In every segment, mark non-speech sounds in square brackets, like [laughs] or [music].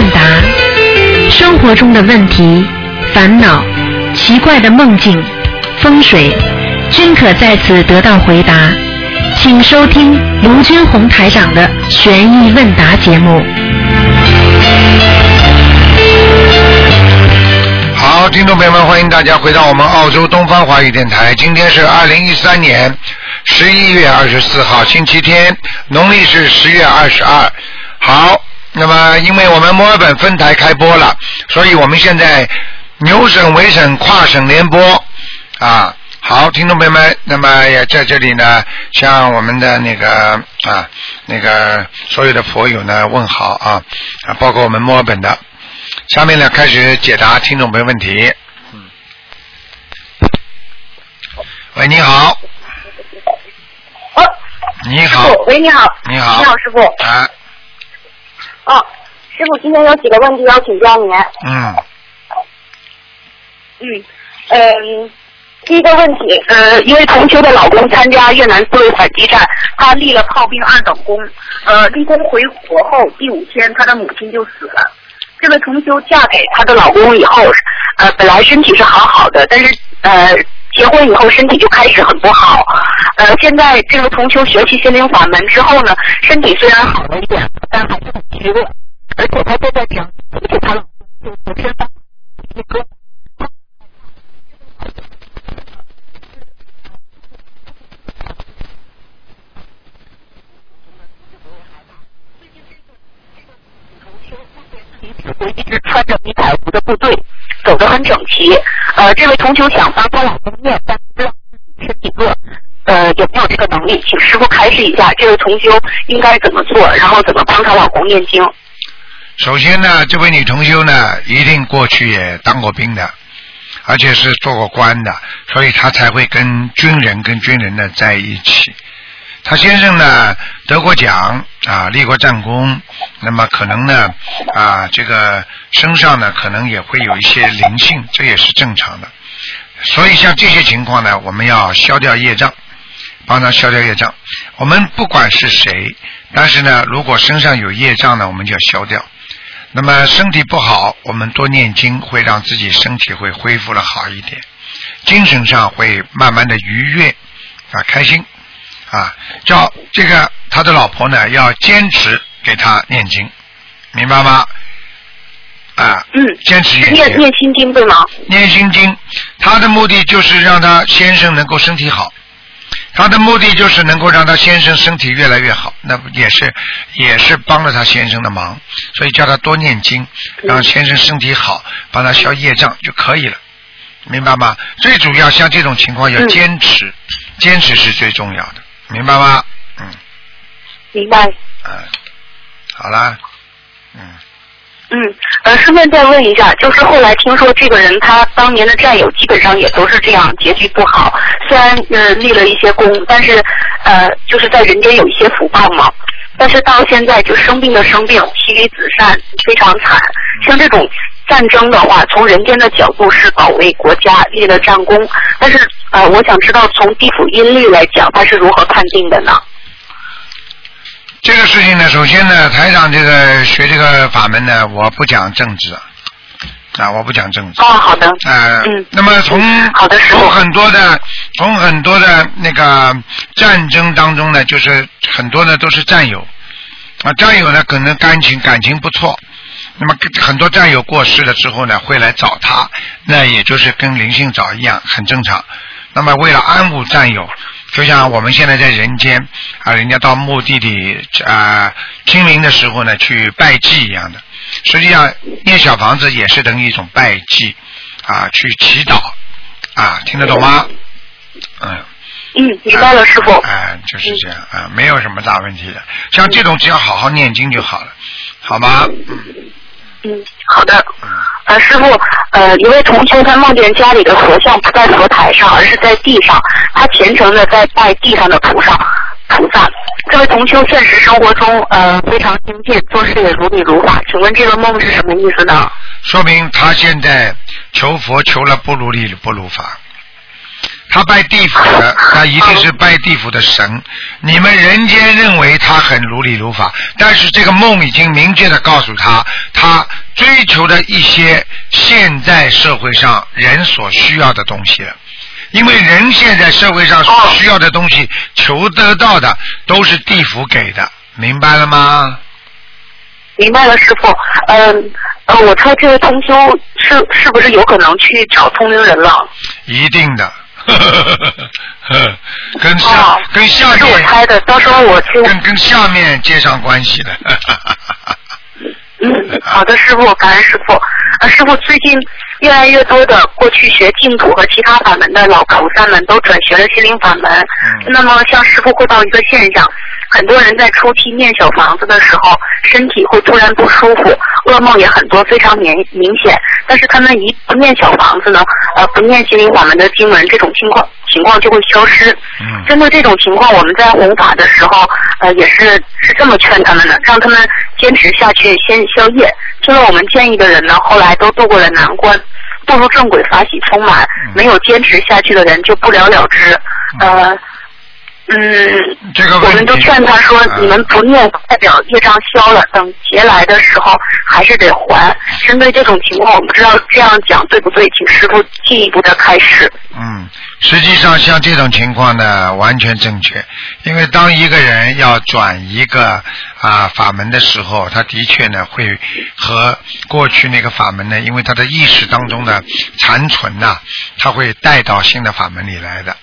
问答，生活中的问题、烦恼、奇怪的梦境、风水，均可在此得到回答。请收听卢军红台长的悬疑问答节目。好，听众朋友们，欢迎大家回到我们澳洲东方华语电台。今天是二零一三年十一月二十四号，星期天，农历是十月二十二。好，那么因为我们墨尔本分台开播了，所以我们现在牛省、维省跨省联播啊。好，听众朋友们，那么也在这里呢，向我们的那个啊那个所有的佛友呢问好啊啊，包括我们墨尔本的。下面呢开始解答听众朋友问题。嗯。喂，你好。哦。你好。喂，你好。你好。你好，师傅。啊。哦，师傅，今天有几个问题要请教您。嗯。嗯嗯，第一个问题，呃，因为同修的老公参加越南自卫反击战，他立了炮兵二等功，呃，立功回国后第五天，他的母亲就死了。这位同修嫁给她的老公以后，呃，本来身体是好好的，但是呃，结婚以后身体就开始很不好。呃，现在这个同修学习心灵法门之后呢，身体虽然好了一点，但还是很虚弱，而且他都在讲，而且她老公就天发一个。会一直穿着迷彩服的部队，走得很整齐。呃，这位同修想帮她老公念，但不知道身体弱，呃，有没有这个能力？请师傅开示一下，这位同修应该怎么做，然后怎么帮她老公念经？首先呢，这位女同修呢，一定过去也当过兵的，而且是做过官的，所以她才会跟军人跟军人呢在一起。他先生呢得过奖啊，立过战功，那么可能呢啊，这个身上呢可能也会有一些灵性，这也是正常的。所以像这些情况呢，我们要消掉业障，帮他消掉业障。我们不管是谁，但是呢，如果身上有业障呢，我们就要消掉。那么身体不好，我们多念经，会让自己身体会恢复了好一点，精神上会慢慢的愉悦啊，开心。啊，叫这个他的老婆呢，要坚持给他念经，明白吗？啊，嗯，坚持念念念心经对吗？念心经，他的目的就是让他先生能够身体好，他的目的就是能够让他先生身体越来越好，那不也是也是帮了他先生的忙，所以叫他多念经，让先生身体好，帮他消业障就可以了，明白吗？最主要像这种情况要坚持，坚持是最重要的。明白吗？嗯。明白。嗯，好啦。嗯。嗯，呃，顺便再问一下，就是后来听说这个人他当年的战友基本上也都是这样，结局不好。虽然呃立了一些功，但是呃就是在人间有一些福报嘛。但是到现在就生病的生病，妻离子散，非常惨。像这种战争的话，从人间的角度是保卫国家，立了战功。但是呃，我想知道从地府阴律来讲，它是如何判定的呢？这个事情呢，首先呢，台长这个学这个法门呢，我不讲政治啊，我不讲政治。哦，好的。呃，嗯。那么从好的从很多的从很多的那个战争当中呢，就是很多呢都是战友啊，战友呢可能感情感情不错，那么很多战友过世了之后呢，会来找他，那也就是跟灵性找一样，很正常。那么为了安抚战友。就像我们现在在人间啊，人家到墓地里啊清明的时候呢，去拜祭一样的。实际上念小房子也是等于一种拜祭啊，去祈祷啊，听得懂吗？嗯。嗯，明白了，师傅。哎，就是这样啊，没有什么大问题的。像这种只要好好念经就好了，好吗？嗯。嗯，好的。呃，师傅，呃，一位同修他梦见家里的佛像不在佛台上，而是在地上，他虔诚的在拜地上的菩萨。菩萨，这位同修现实生活中呃非常精进，做事也如理如法。请问这个梦是什么意思呢？说明他现在求佛求了不如理不如法。他拜地府的，他一定是拜地府的神。你们人间认为他很如理如法，但是这个梦已经明确的告诉他，他追求的一些现在社会上人所需要的东西了。因为人现在社会上所需要的东西，求得到的都是地府给的，明白了吗？明白了，师傅。嗯，呃，我猜这位同修是是不是有可能去找通灵人了？一定的，[laughs] 跟下、哦跟下是我面猜的，到时候我去。跟跟下面接上关系的。嗯，好的，师傅，感恩师傅。呃，师傅，最近越来越多的过去学净土和其他法门的老菩萨们都转学了心灵法门。嗯那么，向师傅汇报一个现象：很多人在初期念小房子的时候，身体会突然不舒服，噩梦也很多，非常明明显。但是他们一不念小房子呢，呃，不念心灵法门的经文，这种情况情况就会消失。嗯针对这种情况，我们在弘法的时候，呃，也是是这么劝他们的，让他们坚持下去，先消业。听了我们建议的人呢，后来都度过了难关，步入正轨，法喜充满。没有坚持下去的人就不了了之。呃，嗯，这个我们都劝他说啊，你们不念代表业障消了，等劫来的时候还是得还。针对这种情况，我不知道这样讲对不对，请师傅进一步的开示。嗯，实际上像这种情况呢，完全正确。因为当一个人要转一个啊法门的时候，他的确呢会和过去那个法门呢，因为他的意识当中的残存呐、他会带到新的法门里来的。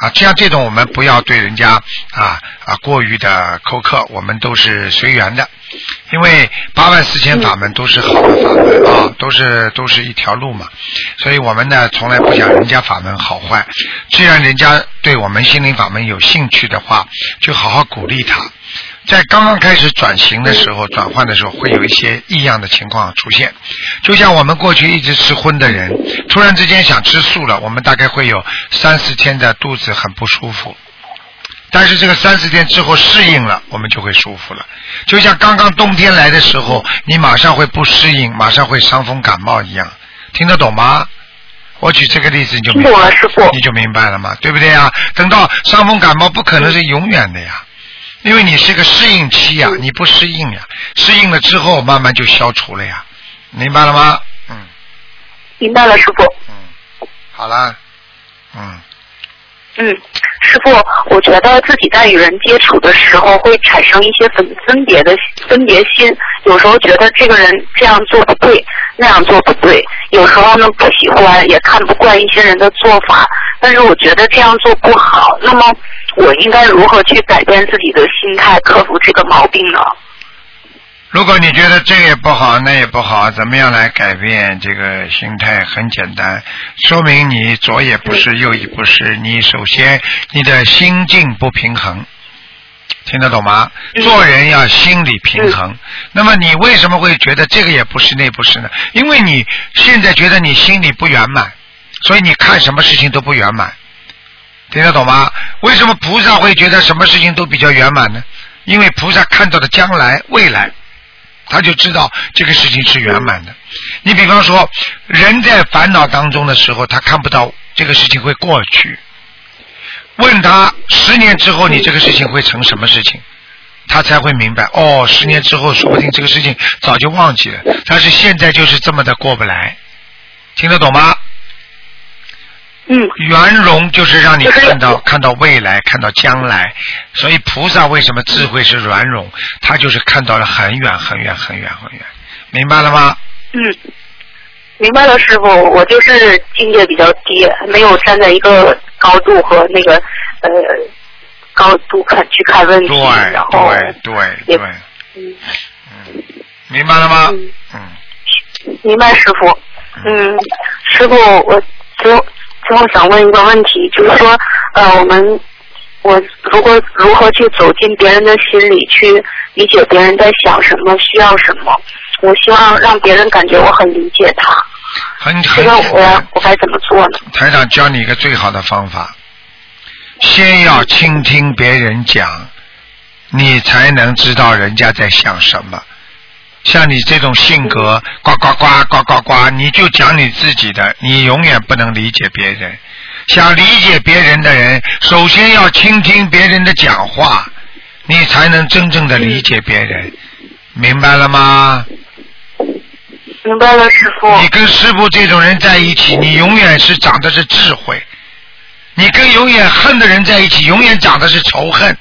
啊，像这种我们不要对人家啊啊过于的苛刻，我们都是随缘的，因为八万四千法门都是好的法门啊，都是都是一条路嘛，所以我们呢从来不讲人家法门好坏，既然人家对我们心灵法门有兴趣的话，就好好鼓励他。在刚刚开始转型的时候、转换的时候，会有一些异样的情况出现。就像我们过去一直吃荤的人，突然之间想吃素了，我们大概会有三四天的肚子很不舒服。但是这个三四天之后适应了，我们就会舒服了。就像刚刚冬天来的时候，你马上会不适应，马上会伤风感冒一样，听得懂吗？我举这个例子你就明白你就明白了嘛，对不对呀？等到伤风感冒不可能是永远的呀，因为你是个适应期呀，你不适应呀，适应了之后慢慢就消除了呀，明白了吗？嗯明白了，师傅。嗯，好啦，嗯。嗯，师傅，我觉得自己在与人接触的时候会产生一些分分别的分别心，有时候觉得这个人这样做不对，那样做不对，有时候呢不喜欢，也看不惯一些人的做法，但是我觉得这样做不好。那么我应该如何去改变自己的心态，克服这个毛病呢？如果你觉得这也不好，那也不好，怎么样来改变这个心态？很简单，说明你左也不是，右也不是。你首先你的心境不平衡，听得懂吗？嗯做人要心理平衡。那么你为什么会觉得这个也不是，那不是呢？因为你现在觉得你心里不圆满，所以你看什么事情都不圆满。听得懂吗？为什么菩萨会觉得什么事情都比较圆满呢？因为菩萨看到的将来、未来，他就知道这个事情是圆满的。你比方说，人在烦恼当中的时候，他看不到这个事情会过去。问他十年之后你这个事情会成什么事情，他才会明白。哦，十年之后说不定这个事情早就忘记了，但是现在就是这么的过不来。听得懂吗？嗯圆融就是让你看到看到未来，看到将来。所以菩萨为什么智慧是圆融？他就是看到了很远很远很远很远，明白了吗？嗯，明白了，师傅，我就是境界比较低，没有站在一个高度和那个呃高度看去看问题，对然后对对对，嗯嗯，明白了吗？嗯嗯，明白，师傅。嗯，师傅，我最后最后想问一个问题，就是说，呃，我们我如果如何去走进别人的心里，去理解别人在想什么，需要什么？我希望让别人感觉我很理解他，很这很我。我该怎么做呢？台长教你一个最好的方法，先要倾听别人讲，你才能知道人家在想什么。像你这种性格，呱呱呱呱呱呱，你就讲你自己的，你永远不能理解别人。想理解别人的人，首先要倾听别人的讲话，你才能真正的理解别人，明白了吗？明白了，师傅。你跟师傅这种人在一起，你永远是长的是智慧；你跟永远恨的人在一起，永远长的是仇恨；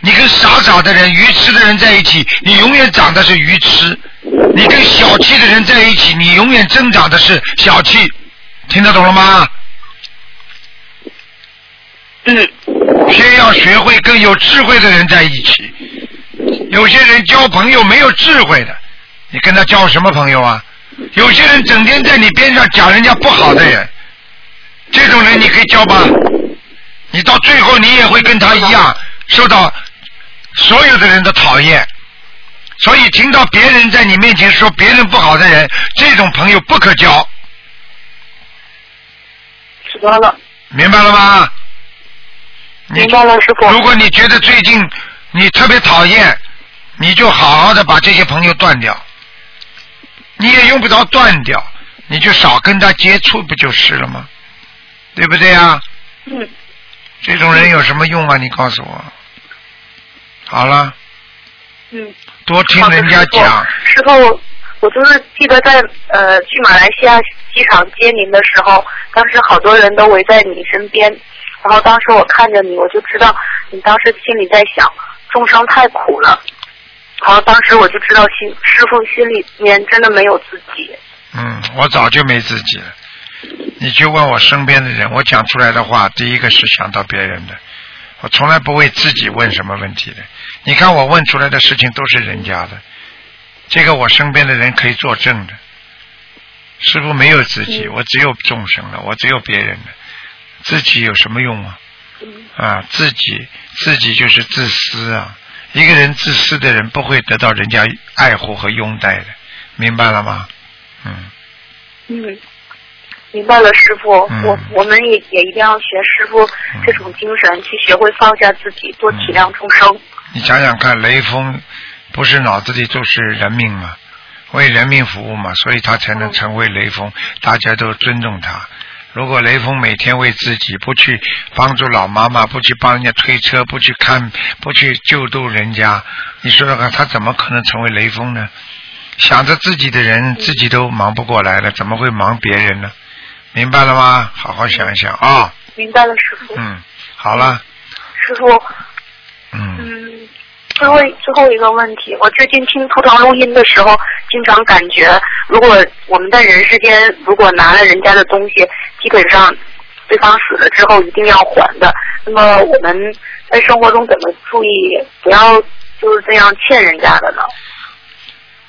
你跟傻傻的人、愚痴的人在一起，你永远长的是愚痴；你跟小气的人在一起，你永远增长的是小气。听得懂了吗？嗯，先要学会跟有智慧的人在一起。有些人交朋友没有智慧的，你跟他交什么朋友啊？有些人整天在你边上讲人家不好的人，这种人你可以交吧？你到最后你也会跟他一样受到所有的人的讨厌。所以听到别人在你面前说别人不好的人，这种朋友不可交。知道了，明白了吗？你明白了，师傅。如果你觉得最近你特别讨厌，你就好好的把这些朋友断掉。你也用不着断掉，你就少跟他接触，不就是了吗？对不对啊？嗯，这种人有什么用啊？你告诉我。好了，嗯。多听人家讲。师傅，我就是记得在呃去马来西亚机场接您的时候，当时好多人都围在你身边，然后当时我看着你，我就知道你当时心里在想众生太苦了，然后当时我就知道心师傅心里面真的没有自己。嗯，我早就没自己了。你去问我身边的人，我讲出来的话，第一个是想到别人的，我从来不为自己问什么问题的。你看我问出来的事情都是人家的，这个我身边的人可以作证的。师傅没有自己，我只有众生了，我只有别人了，自己有什么用啊？啊，自己自己就是自私啊！一个人自私的人不会得到人家爱护和拥戴的，明白了吗？嗯。嗯，明白了，师傅。嗯我我们也也一定要学师傅这种精神，去学会放下自己，多体谅众生。你想想看，雷锋不是脑子里就是人命吗？为人民服务嘛，所以他才能成为雷锋，大家都尊重他。如果雷锋每天为自己不去帮助老妈妈，不去帮人家推车，不去看，不去救助人家，你说说看，他怎么可能成为雷锋呢？想着自己的人，自己都忙不过来了，怎么会忙别人呢？明白了吗？好好想一想啊、明白了，师傅。嗯，好了，师傅，嗯，嗯，最后最后一个问题，我最近听图腾录音的时候，经常感觉，如果我们在人世间如果拿了人家的东西，基本上对方死了之后一定要还的。那么我们在生活中怎么注意，不要就是这样欠人家的呢？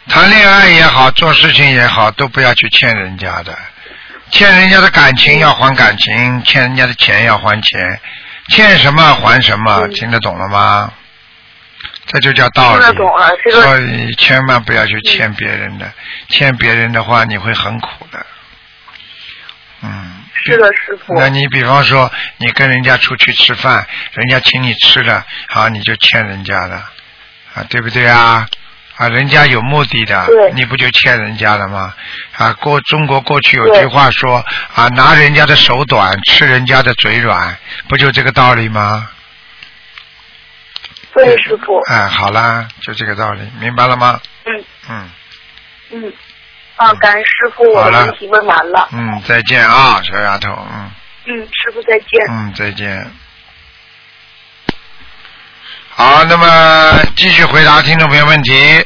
谈恋爱也好，做事情也好，都不要去欠人家的。欠人家的感情要还感情，欠人家的钱要还钱，欠什么还什么，嗯听得懂了吗？这就叫道理。懂了，这个所以千万不要去欠别人的，欠别人的话你会很苦的。嗯。是的，师傅。那你比方说，你跟人家出去吃饭，人家请你吃了，好，你就欠人家的，啊，对不对啊？啊，人家有目的的，你不就欠人家了吗？啊，过中国过去有句话说啊，拿人家的手短，吃人家的嘴软，不就这个道理吗？对，师傅。哎，好啦，就这个道理，明白了吗？嗯嗯嗯。啊，感恩师傅，我的问题问完了。嗯，再见啊，小丫头，嗯嗯，师傅再见。嗯，再见。好，那么继续回答听众朋友问题。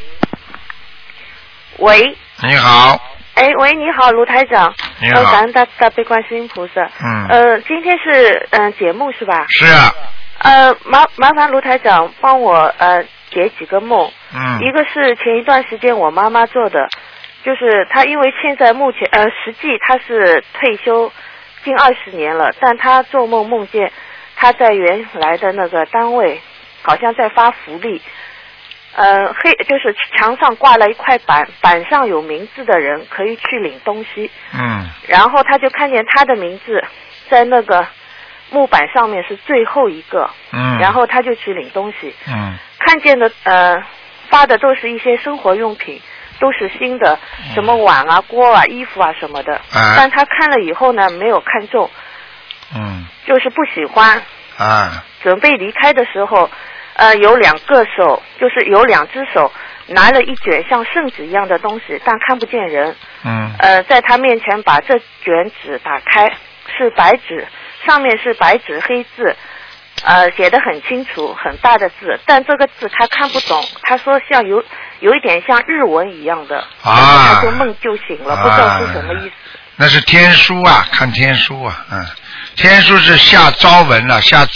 喂，你好，哎，喂，你好，卢台长。你好呃，感恩大大悲观世音菩萨。嗯呃，今天是嗯、呃节目是吧？是啊，呃，麻麻烦卢台长帮我呃解几个梦。嗯一个是前一段时间我妈妈做的，就是她因为现在目前呃实际她是退休近二十年了，但她做梦梦见她在原来的那个单位好像在发福利，呃黑就是墙上挂了一块板，板上有名字的人可以去领东西，嗯然后她就看见她的名字在那个木板上面是最后一个，嗯，然后他就去领东西。嗯看见的呃发的都是一些生活用品，都是新的，什么碗啊、锅啊、衣服啊什么的。啊但他看了以后呢，没有看中。嗯就是不喜欢。啊准备离开的时候，呃，有两个手，就是有两只手拿了一卷像圣旨一样的东西，但看不见人。嗯呃，在他面前把这卷纸打开，是白纸，上面是白纸黑字，呃，写的很清楚，很大的字，但这个字他看不懂。他说像有有一点像日文一样的，啊他就梦就醒了，不知道是什么意思。那是天书啊，看天书啊，嗯，天书是下招文了、下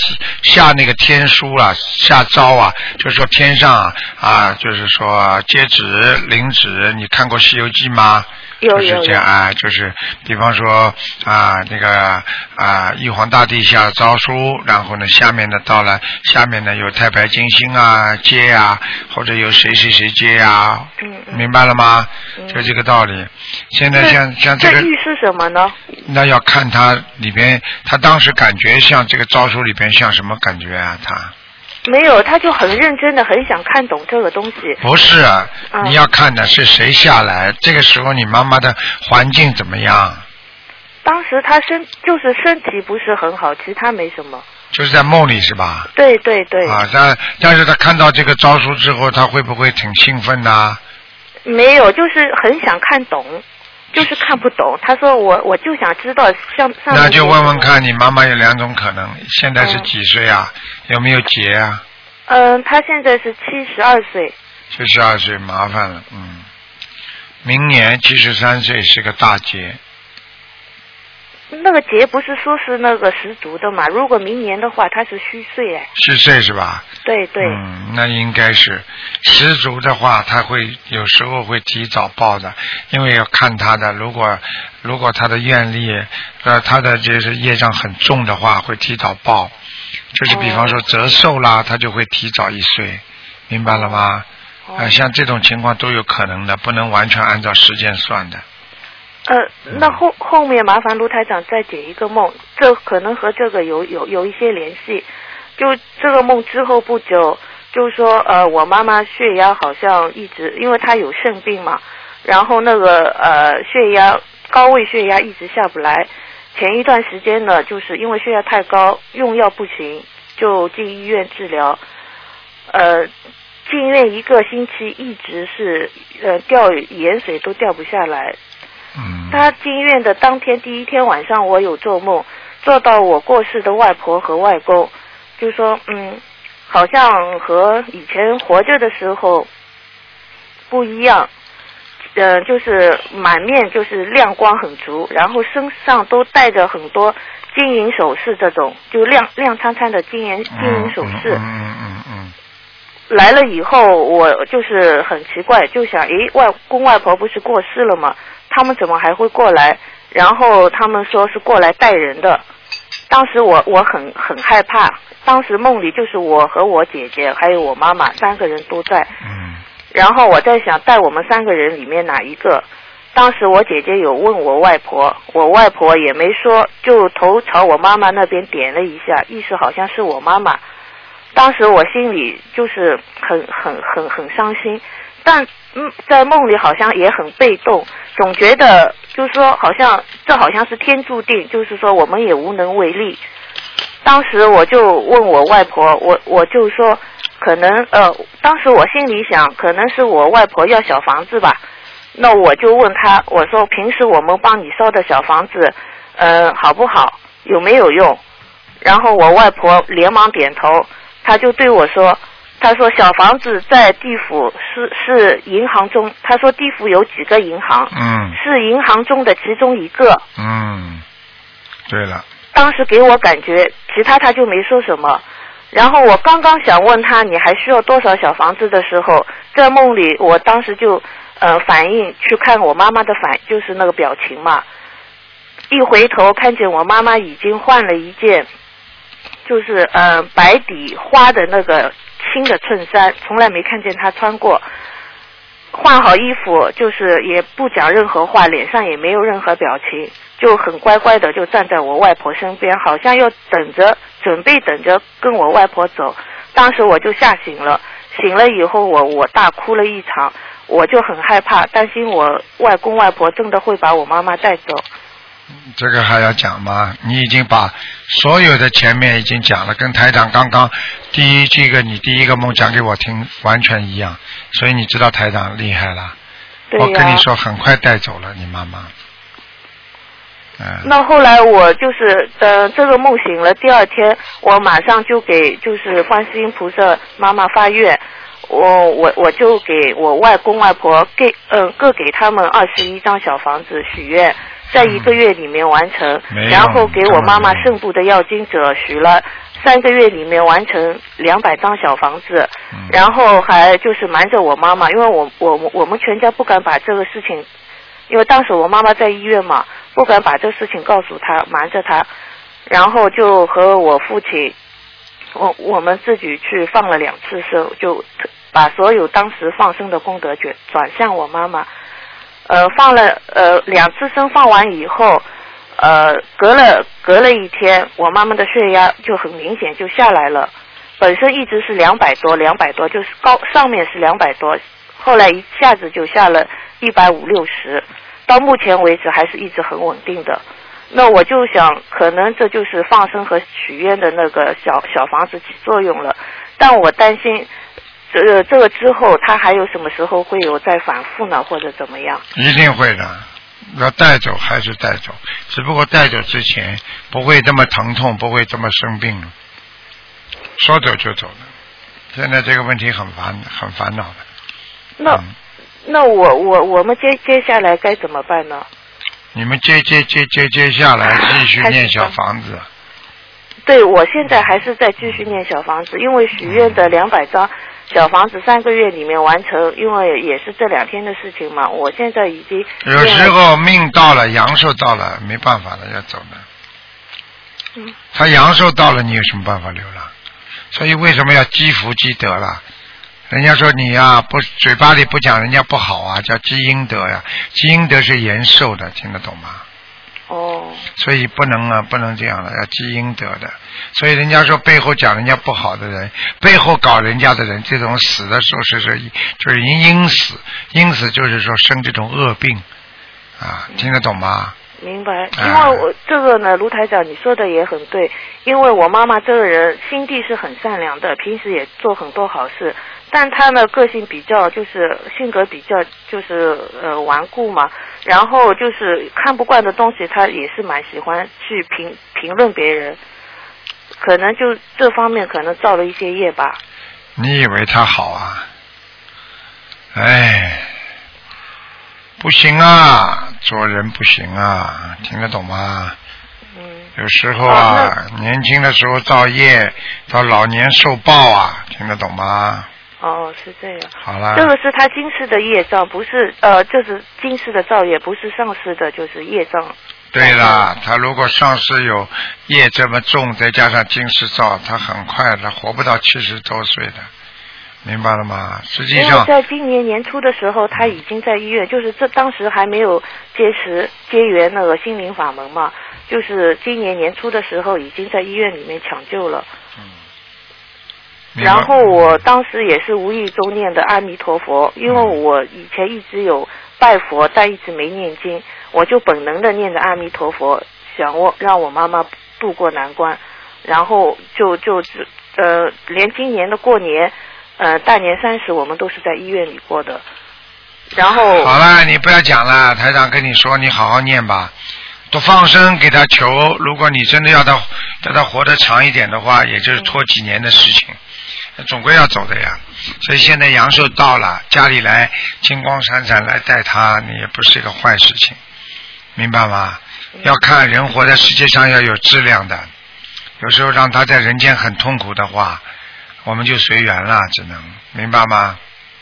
下那个天书了、下招啊，就是说天上啊啊，就是说接旨领旨，你看过《西游记》吗？就是有有有这样啊，就是比方说啊，那个啊，玉皇大帝下诏书，然后呢，下面呢到了下面呢有太白金星啊接啊，或者有谁谁谁接啊，嗯嗯明白了吗？嗯就这个道理。现在像像这个，预是什么呢？那要看他里边，他当时感觉像这个诏书里边像什么感觉啊？他没有，他就很认真的，很想看懂这个东西。不是啊，嗯你要看的是谁下来，这个时候你妈妈的环境怎么样？当时他身就是身体不是很好，其他没什么。就是在梦里是吧？对对对，啊，但但是他看到这个招数之后，他会不会挺兴奋呐、没有，就是很想看懂，就是看不懂。他说我我就想知道像上那就。问问看你妈妈有两种可能，现在是嗯几岁啊？有没有结啊？嗯，他现在是七十二岁，七十二岁，麻烦了，嗯。明年七十三岁是个大劫，那个节不是说是那个十足的嘛？如果明年的话，它是虚岁哎。虚岁是吧？对对，嗯，那应该是十足的话，他会有时候会提早报的，因为要看他的，如果如果他的愿力，呃，他的就是业障很重的话，会提早报。就是比方说折寿啦，他就会提早一岁，明白了吗？啊呃，像这种情况都有可能的，不能完全按照时间算的。呃，那后后面麻烦卢台长再解一个梦，这可能和这个有有有一些联系。就这个梦之后不久，就是说呃，我妈妈血压好像一直，因为她有肾病嘛，然后那个呃血压高位血压一直下不来。前一段时间呢，就是因为血压太高，用药不行，就进医院治疗。呃，进院一个星期，一直是呃掉盐水都掉不下来，嗯。他进院的当天第一天晚上，我有做梦，做到我过世的外婆和外公，就说嗯，好像和以前活着的时候不一样，呃，就是满面就是亮光很足，然后身上都带着很多金银首饰，这种就亮亮灿灿的金银金银首饰。嗯嗯嗯嗯来了以后，我就是很奇怪，就想，诶，外公外婆不是过世了吗？他们怎么还会过来？然后他们说是过来带人的。当时我我很很害怕，当时梦里就是我和我姐姐还有我妈妈三个人都在。嗯然后我在想带我们三个人里面哪一个？当时我姐姐有问我外婆，我外婆也没说，就头朝我妈妈那边点了一下，意思好像是我妈妈。当时我心里就是很很很很伤心，但嗯，在梦里好像也很被动，总觉得就是说好像这好像是天注定，就是说我们也无能为力。当时我就问我外婆，我我就说，可能呃，当时我心里想，可能是我外婆要小房子吧。那我就问她，我说平时我们帮你烧的小房子，呃，好不好？有没有用？然后我外婆连忙点头，她就对我说，她说小房子在地府是是银行中，他说地府有几个银行，嗯是银行中的其中一个。嗯，对了，当时给我感觉，其他他就没说什么。然后我刚刚想问他你还需要多少小房子的时候，在梦里我当时就呃反应去看我妈妈的反，就是那个表情嘛。一回头看见我妈妈已经换了一件，就是呃白底花的那个新的衬衫，从来没看见她穿过。换好衣服，就是也不讲任何话，脸上也没有任何表情，就很乖乖的就站在我外婆身边，好像要等着，准备等着跟我外婆走。当时我就吓醒了，醒了以后我我大哭了一场，我就很害怕，担心我外公外婆真的会把我妈妈带走。这个还要讲吗？你已经把所有的前面已经讲了，跟台长刚刚第一这个你第一个梦讲给我听完全一样，所以你知道台长厉害了。我跟你说，很快带走了你妈妈。嗯，那后来我就是呃这个梦醒了，第二天我马上就给就是观世音菩萨妈妈发愿，我我我就给我外公外婆给嗯、呃各给他们二十一张小房子许愿，在一个月里面完成，然后给我妈妈根本没用圣部的药经者许了三个月里面完成两百张小房子，嗯。然后还就是瞒着我妈妈，因为我我我们全家不敢把这个事情，因为当时我妈妈在医院嘛，不敢把这事情告诉她，瞒着她，然后就和我父亲，我我们自己去放了两次生，就把所有当时放生的功德转转向我妈妈，呃，放了呃两次生放完以后，呃，隔了隔了一天，我妈妈的血压就很明显就下来了。本身一直是两百多，两百多，就是高上面是两百多，后来一下子就下了一百五六十，到目前为止还是一直很稳定的。那我就想，可能这就是放生和许愿的那个小小房子起作用了，但我担心，这个这个之后他还有什么时候会有再反复呢，或者怎么样？一定会的。要带走还是带走，只不过带走之前不会这么疼痛，不会这么生病了。说走就走了。现在这个问题很烦，很烦恼的。那、嗯那我我我们接接下来该怎么办呢？你们接接接接接下来继续念小房子，对，我现在还是在继续念小房子，因为许愿的两百张小房子三个月里面完成，因为也是这两天的事情嘛。我现在已经有时候命到了，阳寿到了，没办法了，要走了。嗯他阳寿到了，你有什么办法留了？所以为什么要积福积德了？人家说你呀、不嘴巴里不讲人家不好啊，叫积阴德呀。积阴德是延寿的，听得懂吗？哦，所以不能啊，不能这样了，要积阴德的。所以人家说背后讲人家不好的人，背后搞人家的人，这种死的时候是是就是因因死，因死就是说生这种恶病。啊，听得懂吗？明白。啊。因为我这个呢，卢台长你说的也很对，因为我妈妈这个人心地是很善良的，平时也做很多好事，但他呢个性比较就是性格比较就是呃顽固嘛，然后就是看不惯的东西，他也是蛮喜欢去评评论别人，可能就这方面可能造了一些业吧。你以为他好啊？哎，不行啊，做人不行啊，听得懂吗？嗯，有时候啊，年轻的时候造业，到老年受报啊，听得懂吗？哦，是这样。好了，这个是他今世的业障，不是呃，就是今世的造业，不是上世的，就是业障。对啦，他如果上世有业这么重，再加上今世造，他很快他活不到七十多岁的，明白了吗？实际上，在今年年初的时候，他已经在医院，就是这当时还没有结识结缘那个心灵法门嘛，就是今年年初的时候已经在医院里面抢救了。然后我当时也是无意中念的阿弥陀佛，因为我以前一直有拜佛，但一直没念经，我就本能的念着阿弥陀佛，想我让我妈妈渡过难关，然后就就只呃，连今年的过年，呃，大年三十我们都是在医院里过的，然后好了，你不要讲了，台长跟你说，你好好念吧，多放生给他求。如果你真的要他要他活得长一点的话，也就是拖几年的事情，总归要走的呀。所以现在阳寿到了，家里来金光闪闪来带他，你也不是一个坏事情，明白吗？要看人活在世界上要有质量的，有时候让他在人间很痛苦的话，我们就随缘了，只能明白吗？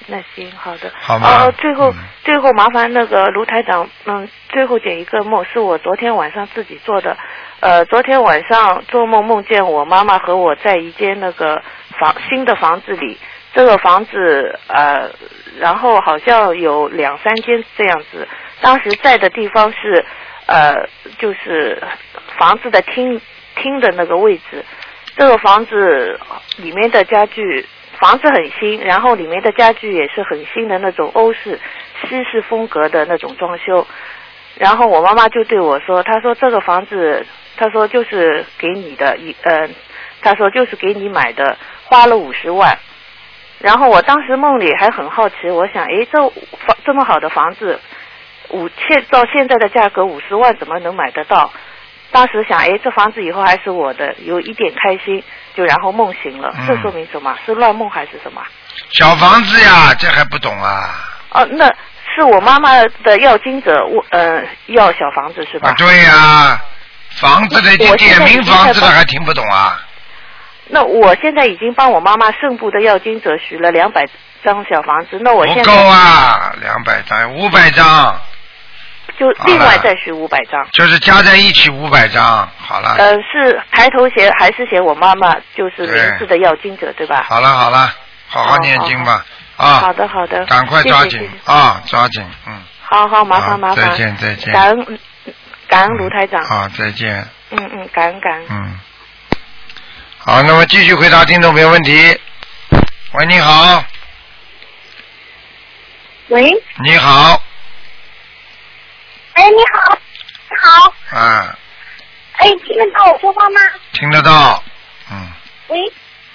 那行好的，好吗哦，最后、嗯最后麻烦那个卢台长，嗯，最后解一个梦，是我昨天晚上自己做的。呃，昨天晚上做梦梦见我妈妈和我在一间那个房新的房子里，这个房子呃，然后好像有两三间这样子。当时在的地方是呃，就是房子的厅厅的那个位置。这个房子里面的家具，房子很新，然后里面的家具也是很新的那种欧式西式风格的那种装修。然后我妈妈就对我说，她说这个房子，她说就是给你的，一呃，她说就是给你买的，花了五十万。然后我当时梦里还很好奇，我想，诶，这房这么好的房子，五现到现在的价格五十万怎么能买得到？当时想，哎，这房子以后还是我的，有一点开心，就然后梦醒了。嗯这说明什么？是乱梦还是什么？小房子呀，这还不懂啊？哦，那是我妈妈的要经者，我呃要小房子是吧？啊，对呀、房子的点名房子了，已经在帮还听不懂啊？那我现在已经帮我妈妈圣部的要经者许了两百张小房子，那我现不够啊，两百张，五百张，就另外再许五百张。就是加在一起五百张。好了，呃，是抬头写还是写我妈妈就是对名字的要经者对吧？好了，好了，好好好念经吧。啊，好啊，的好的，赶快抓紧啊，抓紧，嗯，好好麻烦麻烦，再见再见。感恩感恩卢台长，啊，再见，嗯嗯，感恩感恩。嗯。好，那么继续回答听众朋友问题。喂，你好，喂，你好，哎，你好，你好，啊，哎，听得到我说话吗？听得到，嗯，喂，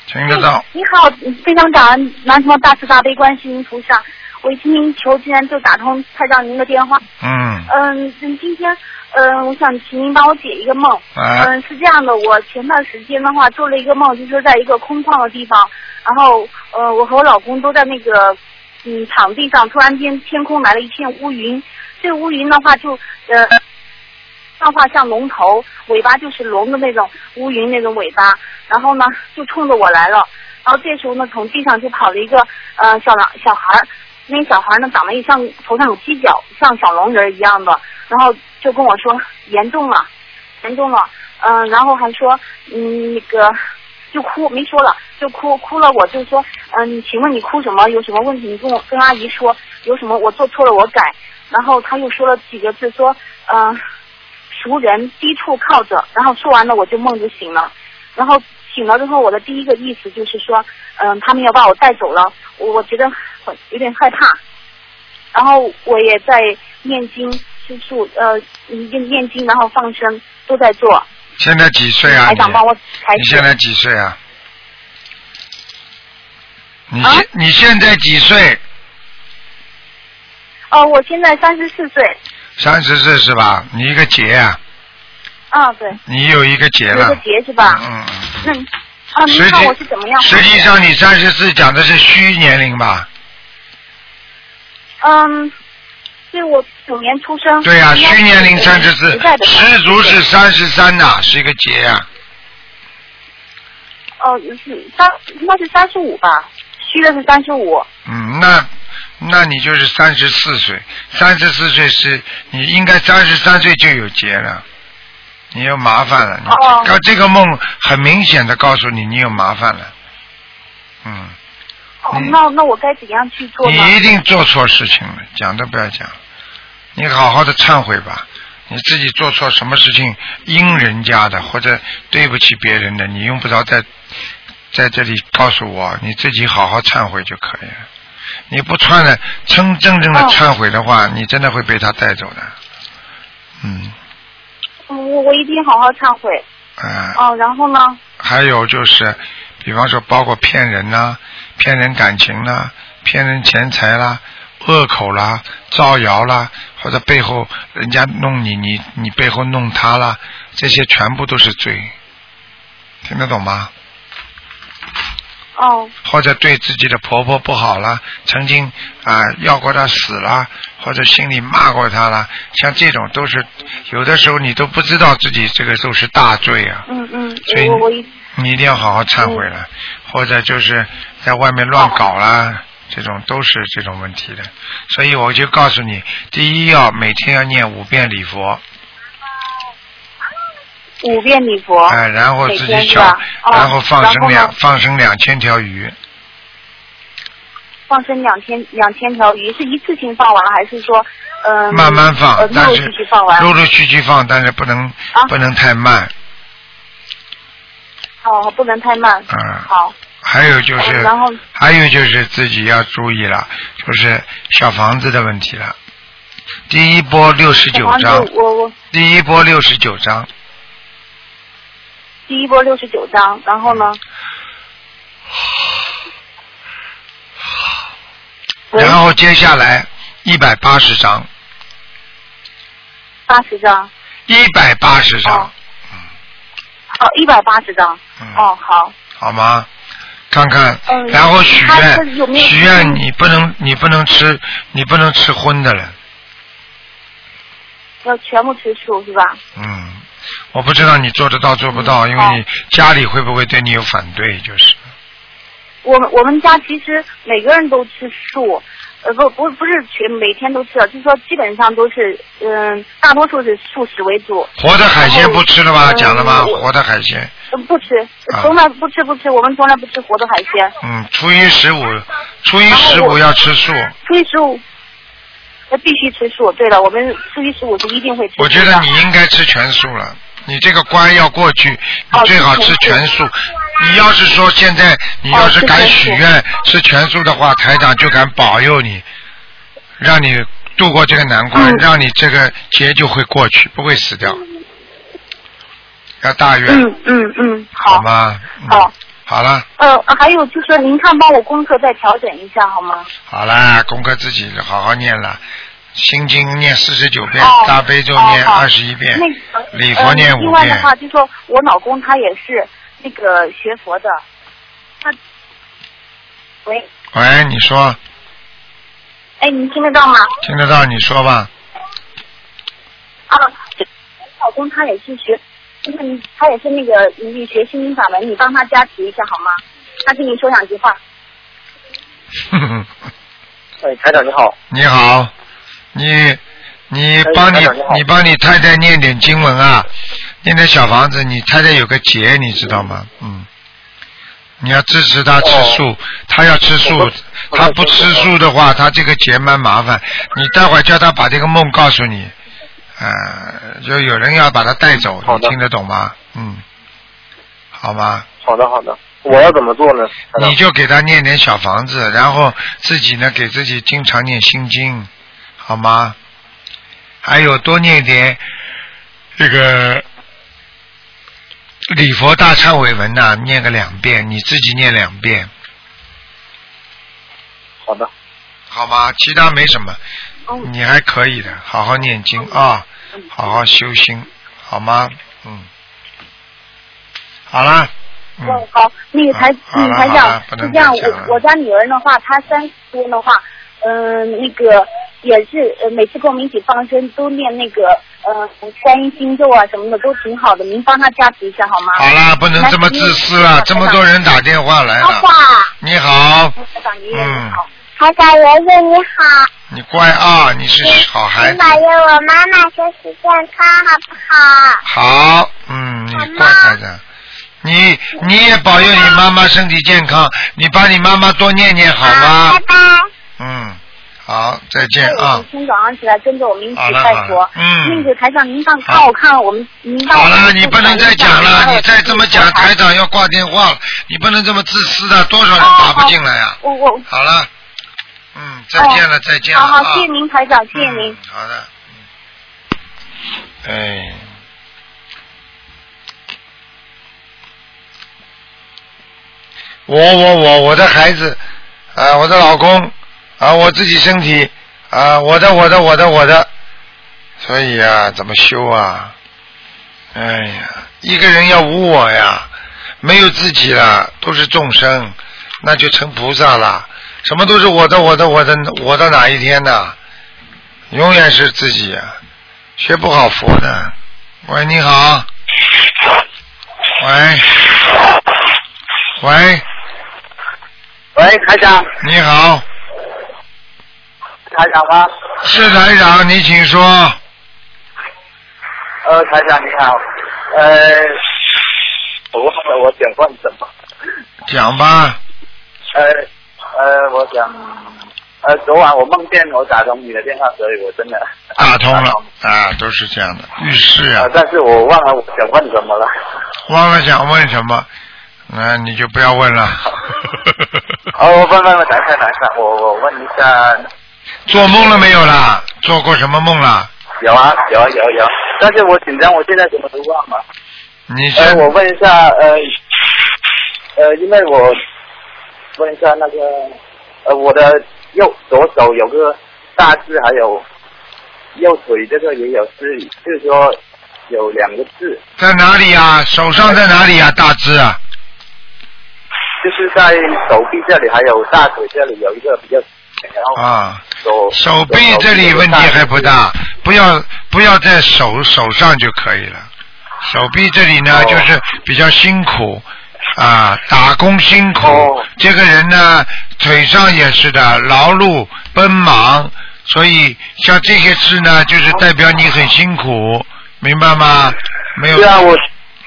听得到。哎，你好，非常感恩南无大慈大悲观世音菩萨，我一听您求，竟然就打通台长您的电话。嗯，嗯，嗯今天，嗯，我想请您帮我解一个梦。啊。嗯，是这样的，我前段时间的话做了一个梦，就是在一个空旷的地方，然后呃，我和我老公都在那个嗯场地上，突然间天空来了一片乌云，这乌云的话就呃。上画像龙头，尾巴就是龙的那种乌云那种尾巴，然后呢就冲着我来了，然后这时候呢从地上就跑了一个呃小狼小孩儿，那小孩呢长得也像头上有犄角，像小龙人一样的，然后就跟我说严重了，严重了，嗯、然后还说嗯那个就哭没说了就哭哭了，我就说嗯、请问你哭什么？有什么问题？你跟我跟阿姨说，有什么我做错了我改。然后他又说了几个字说嗯。熟人低处靠着，然后说完了我就梦就醒了，然后醒了之后我的第一个意思就是说，嗯，他们要把我带走了，我我觉得很有点害怕，然后我也在念经吃素，呃，念念经然后放生都在做，现在几岁啊？你台长帮我开你现在几岁啊？你啊现你现在几岁？哦，我现在三十四岁，三十四是吧？你一个劫啊，啊对，你有一个劫了。一个劫是吧？嗯嗯那嗯。啊，您看实际我是怎么样？实际上你三十四讲的是虚年龄吧？嗯，对我九年出生。对呀、应该虚年龄是三十四十足是三十三呐，是一个劫啊。哦，是三，应该是三十五吧，虚的是三十五。嗯，那那你就是三十四岁，三十四岁是你应该三十三岁就有劫了，你有麻烦了。你哦这这个梦很明显的告诉你，你有麻烦了。嗯，哦，那那我该怎样去做？你一定做错事情了，讲都不要讲，你好好的忏悔吧。你自己做错什么事情阴人家的，或者对不起别人的，你用不着在在这里告诉我，你自己好好忏悔就可以了。你不穿的真真正的哦忏悔的话，你真的会被他带走的。嗯，嗯，我我一定好好忏悔。啊、哦，然后呢？还有就是，比方说包括骗人呐、骗人感情啦、骗人钱财啦、恶口啦、造谣啦，或者背后人家弄你，你你背后弄他啦，这些全部都是罪，听得懂吗？哦，或者对自己的婆婆不好了，曾经啊、要过她死啦，或者心里骂过她了，像这种都是有的时候你都不知道自己这个都是大罪啊。嗯嗯，所以你一定要好好忏悔了，或者就是在外面乱搞啦，这种都是这种问题的。所以我就告诉你，第一要每天要念五遍礼佛，五遍礼佛。哎，然后每自己小天是吧，哦然后放生两放生两千条鱼，放生两千两千条鱼，是一次性放完，还是说，嗯、慢慢放呃，，陆陆但是续续放完？陆陆续续放，但是不能啊不能太慢，哦，不能太慢。嗯。好。还有就是哦然后，还有就是自己要注意了，就是小房子的问题了。第一波六十九小房章子，我我第一波六十九章，第一波六十九张，然后呢？[sighs] 然后接下来一百八十张，八十张，一百八十张。哦，哦，一百八十张，嗯，哦，好，好吗？看看，嗯。然后许愿许愿你不能你不能吃你不能吃荤的了，要全部吃素是吧？嗯，我不知道你做得到做不到，因为你家里会不会对你有反对，就是，我们我们家其实每个人都吃素，呃不不不是全每天都吃，就是说基本上都是嗯、大多数是素食为主，活的海鲜不吃了吧？嗯讲了吗？我活的海鲜，嗯不吃啊，从来不吃不吃，我们从来不吃活的海鲜，嗯，初一十五，初一十五要吃素。初一十五。呃，必须吃素。对了，我们初一十五是一定会吃素。我觉得你应该吃全素了。你这个关要过去，你哦最好吃全素。你要是说现在你要是敢许愿吃全素的话，台长就敢保佑你，让你度过这个难关，嗯让你这个劫就会过去，不会死掉。要大愿，嗯嗯嗯，好。吗？嗯好。好了，呃，还有就是，您看帮我功课再调整一下好吗？好了，功课自己好好念了。心经念四十九遍，哦大悲咒哦好念二十一遍，那个礼佛念呃、五遍。另外的话，就说我老公他也是那个学佛的，他，喂，喂，你说，哎，您听得到吗？听得到？你说吧。啊，我老公他也是学，嗯，他也是那个你学心灵法门，你帮他加持一下好吗？他跟你说两句话。[laughs] 哎，台长你好，你好，你你哎帮你你你帮你太太念点经文啊，念点小房子。你太太有个结，你知道吗？嗯，你要支持他吃素，他要吃素他不，吃素的话，他这个结蛮麻烦。你待会儿叫他把这个梦告诉你，呃，就有人要把他带走，你听得懂吗？嗯，好吗？好的好的，我要怎么做呢？你就给他念点小房子，然后自己呢给自己经常念心经，好吗？还有多念点这个礼佛大忏悔文呐、念个两遍，你自己念两遍，好的，好吗？其他没什么，嗯你还可以的，好好念经啊，好好修心，好吗？嗯，好啦，嗯，嗯，好，那个台，好了嗯，台长是这样，我我家女儿的话，她三十多的话，嗯、那个也是呃，每次跟我们一起放生都念那个呃观音心咒啊什么的都挺好的，您帮她加持一下好吗？好啦，不能这么自私了，这么多人打电话来了。你好，台长爷爷嗯。你好，台长爷爷你好，你乖啊，你是好孩子，保佑我妈妈身体健康好不好？好，嗯，你乖孩子，你你也保佑你妈妈身体健康，你帮你妈妈多念念好吗？拜拜。嗯，好，再见啊每。天早上起来跟着我们一起拜佛。嗯那个台长，您帮好帮我看我们，您帮好了，你不能再讲了，你再这么讲，台长。要挂电话了，你不能这么自私的，多少人哦打不进来啊？我我好了，嗯，再见了，再见了啊。好好，谢谢您台长，谢谢您嗯。好的。嗯哎，我我我我的孩子，啊，我的老公，啊，我自己身体，啊，我的我的我的我的，所以啊，怎么修啊？哎呀，一个人要无我呀，没有自己了，都是众生，那就成菩萨了。什么都是我的，我的，我的，我的哪一天呢？永远是自己啊、学不好佛的。喂，你好。喂，喂，喂，台长，你好，台长吗？是台长，你请说。呃，台长你好，呃，我忘了我想问什么，讲吧。呃呃，我想，呃，昨晚我梦见我打通你的电话，所以我真的打通了啊，都是这样的。遇事啊呃，，但是我忘了我想问什么了。忘了想问什么，那你就不要问了。[laughs] 哦，我问问问，等一下等一下，我我问一下，做梦了没有啦？做过什么梦啦？有啊，有啊，有啊有啊。但是我紧张，我现在什么都忘了。你呃，我问一下，呃，呃，因为我问一下那个，呃，我的右左手有个大字，还有右腿这个也有字，就是说有两个字，在哪里啊？手上在哪里啊？大痣啊？就是在手臂这里，还有大腿这里有一个比较，啊，手手臂这里问题还不大，不要不要在手手上就可以了。手臂这里呢，哦就是比较辛苦啊，打工辛苦。哦这个人呢，腿上也是的，劳碌奔忙，所以像这些事呢，就是代表你很辛苦，明白吗？没有是啊，我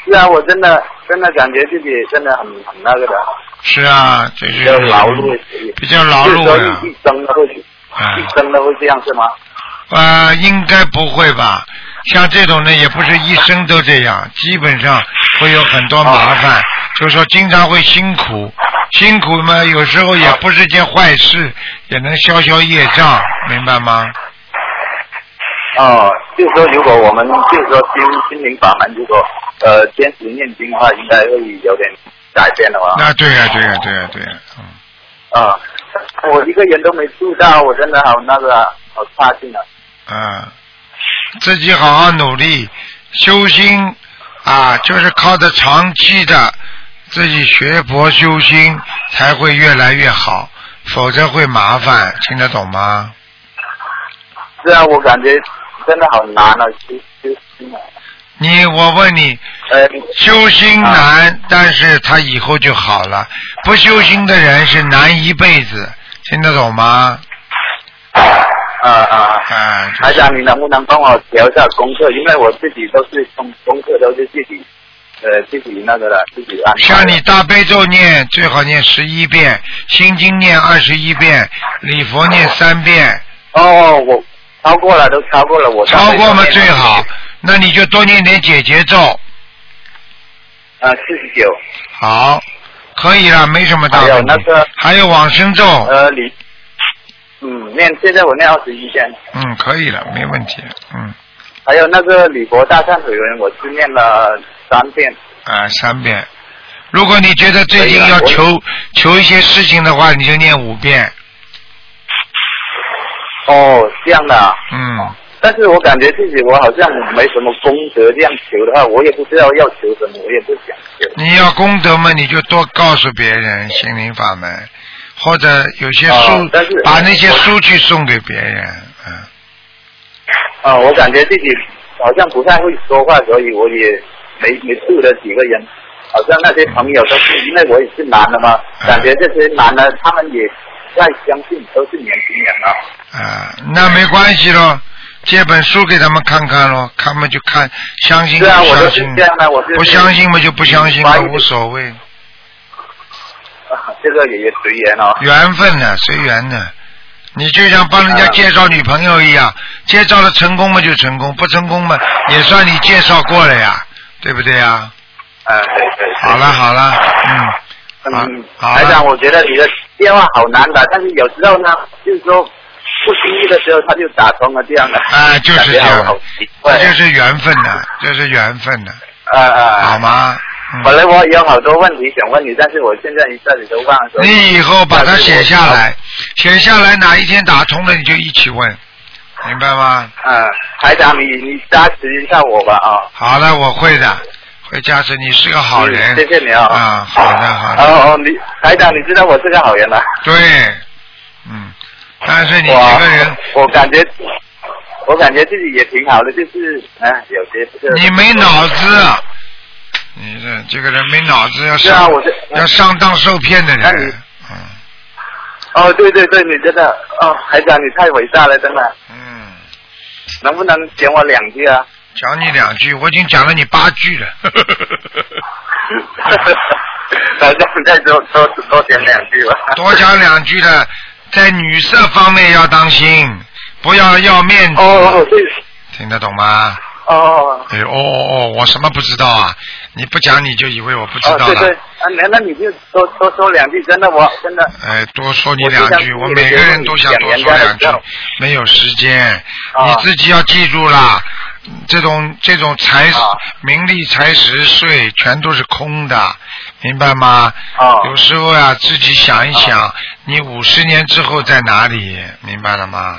是啊，我真的真的感觉自己真的很很那个的，是啊，就是比较劳碌，比较劳碌啊一一生都会，啊一生都会这样是吗？啊，应该不会吧？像这种呢，也不是一生都这样，基本上会有很多麻烦，就是说经常会辛苦，辛苦嘛，有时候也不是件坏事，也能消消业障，明白吗？哦，就是说，如果我们就是说心心灵法门，如果呃坚持念经的话，应该会有点改变的话。那对呀、对呀、对呀、对呀、嗯，啊、我一个人都没住到，我真的好那个啊好差劲啊。啊，自己好好努力修心啊，就是靠着长期的自己学佛修心，才会越来越好，否则会麻烦，听得懂吗？是啊，我感觉真的好难啊，修修心啊。你，我问你，呃，修心难，但是他以后就好了。不修心的人是难一辈子，听得懂吗？啊啊。啊，台长，你能不能帮我调一下功课？因为我自己都是功功课都是自己，呃，自己那个的，自己安排的。像你大悲咒念最好念十一遍，心经念二十一遍，礼佛念三遍，哦，我超过了，都超过了，我超过嘛最好。那你就多念点解结咒，啊，四十九，好，可以了，没什么大还有。那个还有往生咒，呃，你，念现在我念二十一遍，嗯，可以了，没问题，嗯，还有那个李博大忏悔文，我是念了三遍。啊，三遍。如果你觉得最近要求求一些事情的话，你就念五遍，哦，这样的、啊。嗯。但是我感觉自己我好像没什么功德，这样求的话，我也不知道要求什么，我也不想求。你要功德嘛，你就多告诉别人心灵法门，或者有些书、哦把那些书去送给别人，嗯，啊、我感觉自己好像不太会说话，所以我也没没住了几个人，好像那些朋友都是因为我也是男的嘛，嗯。感觉这些男的他们也不太相信，都是年轻人啊。啊，那没关系咯，借本书给他们看看咯，他们就看，相信就对啊，我都是相信，这样的，我是不相信嘛就不相信嘛，无所谓，啊 [laughs] 这个也也随缘哦。缘分呢，随缘呢。你就像帮人家啊介绍女朋友一样，介绍了成功嘛就成功，不成功嘛也算你介绍过了呀，对不对呀？啊，对对对。好了好了，嗯。嗯，好好台长，我觉得你的电话好难打，但是有时候呢，就是说不经意的时候他就打通了这样的。啊，就是这样这就是缘分呐，这是缘分呐，啊啊。好？吗？本嗯，来我有好多问题想问你，但是我现在一下子都忘了。你以后把它写下。来，写下来哪一天打通了你就一起问，明白吗？嗯，台长，你你加持一下我吧啊。好的，我会的，会加持。你是个好人。嗯谢谢你啊。啊，好的好的，哦哦，你台长，你知道我是个好人啊。对，嗯，但是你一个人，我我感觉，我感觉自己也挺好的，就是啊，有些这个。你没脑子，啊你这这个人没脑子，要上。要上当受骗的人，嗯哦，对对对，你真的哦，台长你太伟大了，真的，嗯。能不能讲我两句啊？讲你两句，我已经讲了你八句了。[laughs] 台长再多多多讲两句吧。多讲两句的，在女色方面要当心，不要要面子，哦哦，对，听得懂吗？哦哎哦哦哦，我什么不知道啊？你不讲你就以为我不知哦，道了。对对，啊，那那你就多多说两句，真的我真的哎，多说你两句，我我每个人都想多说两句，没有时间，啊你自己要记住啦。这种这种财、啊名利财食税全都是空的，明白吗？啊有时候呀、自己想一想，你五十年之后在哪里？明白了吗？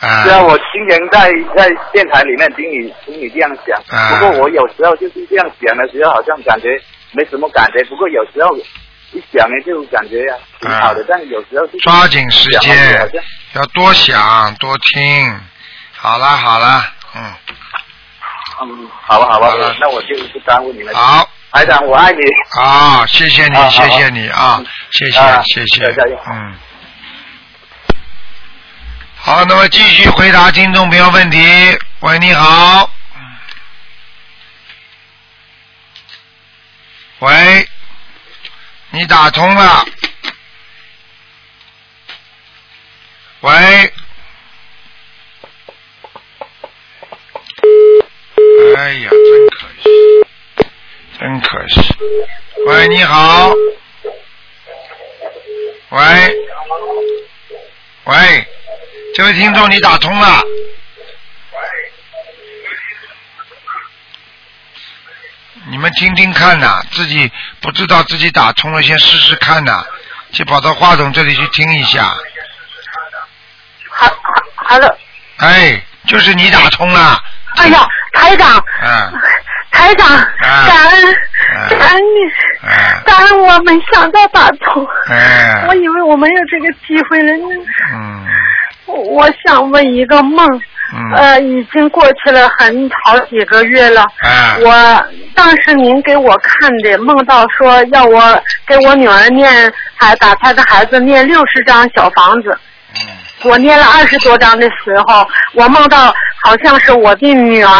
啊、虽然我经常在在电台里面听你听你这样讲，啊不过我有时候就是这样讲的时候，好像感觉没什么感觉，不过有时候一想呢，就感觉呀挺好的，啊但有时候就是抓紧时间，要多想多听。好了好了，嗯，嗯，好吧好吧那我就不耽误你们。好。台长，我爱你。好，谢谢你，啊谢谢你啊嗯，谢谢啊谢谢，嗯。好，那么继续回答听众朋友问题。喂，你好。喂，你打通了。喂。哎呀，真可惜。真可惜。喂，你好。喂，喂，这位听众，你打通了。你们听听看呐、自己不知道自己打通了，先试试看呐、去跑到话筒这里去听一下。好好好了，哎，就是你打通了。哎呀，台长，嗯台长，啊感恩啊感恩你，啊感恩我没想到打通，哎我以为我没有这个机会了呢。嗯我想问一个梦，嗯呃，已经过去了很好几个月了。啊我当时您给我看的梦到说要我给我女儿念，还打胎的孩子念六十张小房子。嗯我念了二十多张的时候，我梦到好像是我的女儿，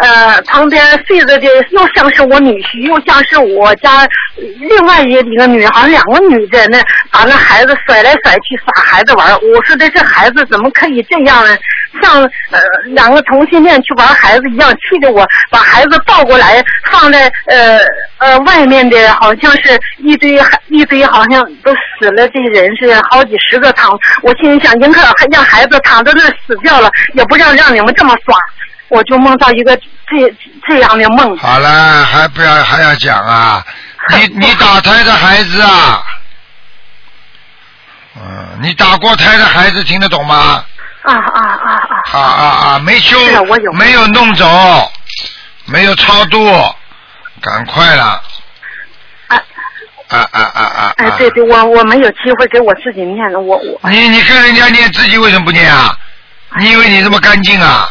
呃，旁边睡着的又像是我女婿，又像是我家另外一个女孩，两个女的呢，把那孩子甩来甩去耍孩子玩。我说的这孩子怎么可以这样呢？像呃两个同性恋去玩孩子一样，气得我把孩子抱过来放在呃呃外面的，好像是一堆一堆好像都死了的人是好几十个躺。我心里想，宁可让孩子躺在那死掉了，也不让让你们这么耍。我就梦到一个这这样的梦。好了，还不要还要讲啊？你 [laughs] 你打胎的孩子啊？嗯，你打过胎的孩子听得懂吗？啊啊啊啊！啊啊啊！没修啊我有，没有弄走，没有超度，赶快了！啊啊啊啊啊！哎，啊对对，我我没有机会给我自己念了，我我你你跟人家念，自己为什么不念啊？你以为你这么干净啊？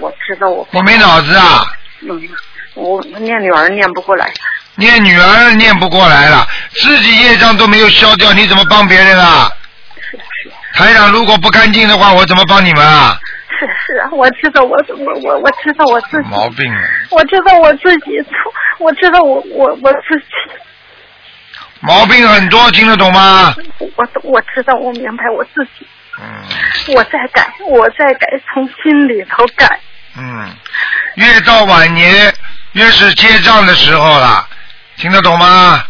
我知道我我没脑子啊？嗯，我念女儿念不过来。念女儿念不过来了，自己业障都没有消掉，你怎么帮别人啊？是是台长如果不干净的话，我怎么帮你们啊？是是啊，我知道我我我我知道我自己，毛病啊！我知道我自己错，我知道我我我自己，毛病很多，听得懂吗？我我知道我明白我自己，嗯我在改，我在改，从心里头改。嗯，越到晚年越是结账的时候了，听得懂吗？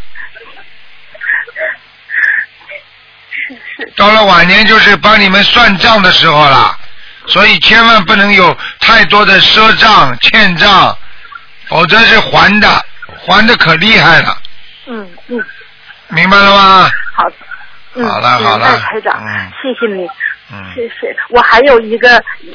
是是到了晚年就是帮你们算账的时候了，所以千万不能有太多的赊账、欠账，否则是还的，还的可厉害了，嗯嗯，明白了吗？好的。嗯，好了好了台长，嗯谢谢你。嗯谢谢。我还有一个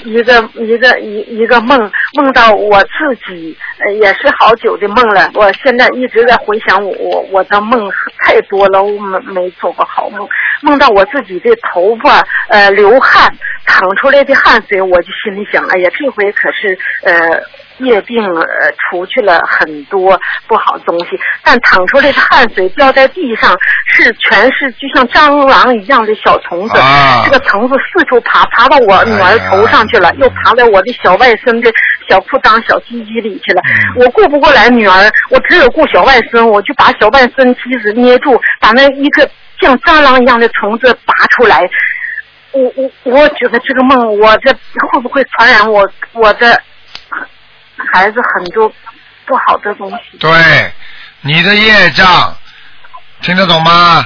一个一个一一个梦，梦到我自己，呃，也是好久的梦了。我现在一直在回想我我我的梦太多了，我没没做过好梦。梦到我自己的头发呃流汗，淌出来的汗水，我就心里想，哎呀，这回可是呃。叶病呃除去了很多不好东西，但淌出来的汗水掉在地上，是全是就像蟑螂一样的小虫子。啊这个虫子四处爬，爬到我女儿头上去了，哎又爬到我的小外孙的小裤裆、小鸡鸡里去了。嗯我顾不过来女儿，我只有顾小外孙，我就把小外孙妻子捏住，把那一个像蟑螂一样的虫子拔出来。我我我觉得这个梦，我这会不会传染我我的孩子很多不好的东西。对，你的业障听得懂吗？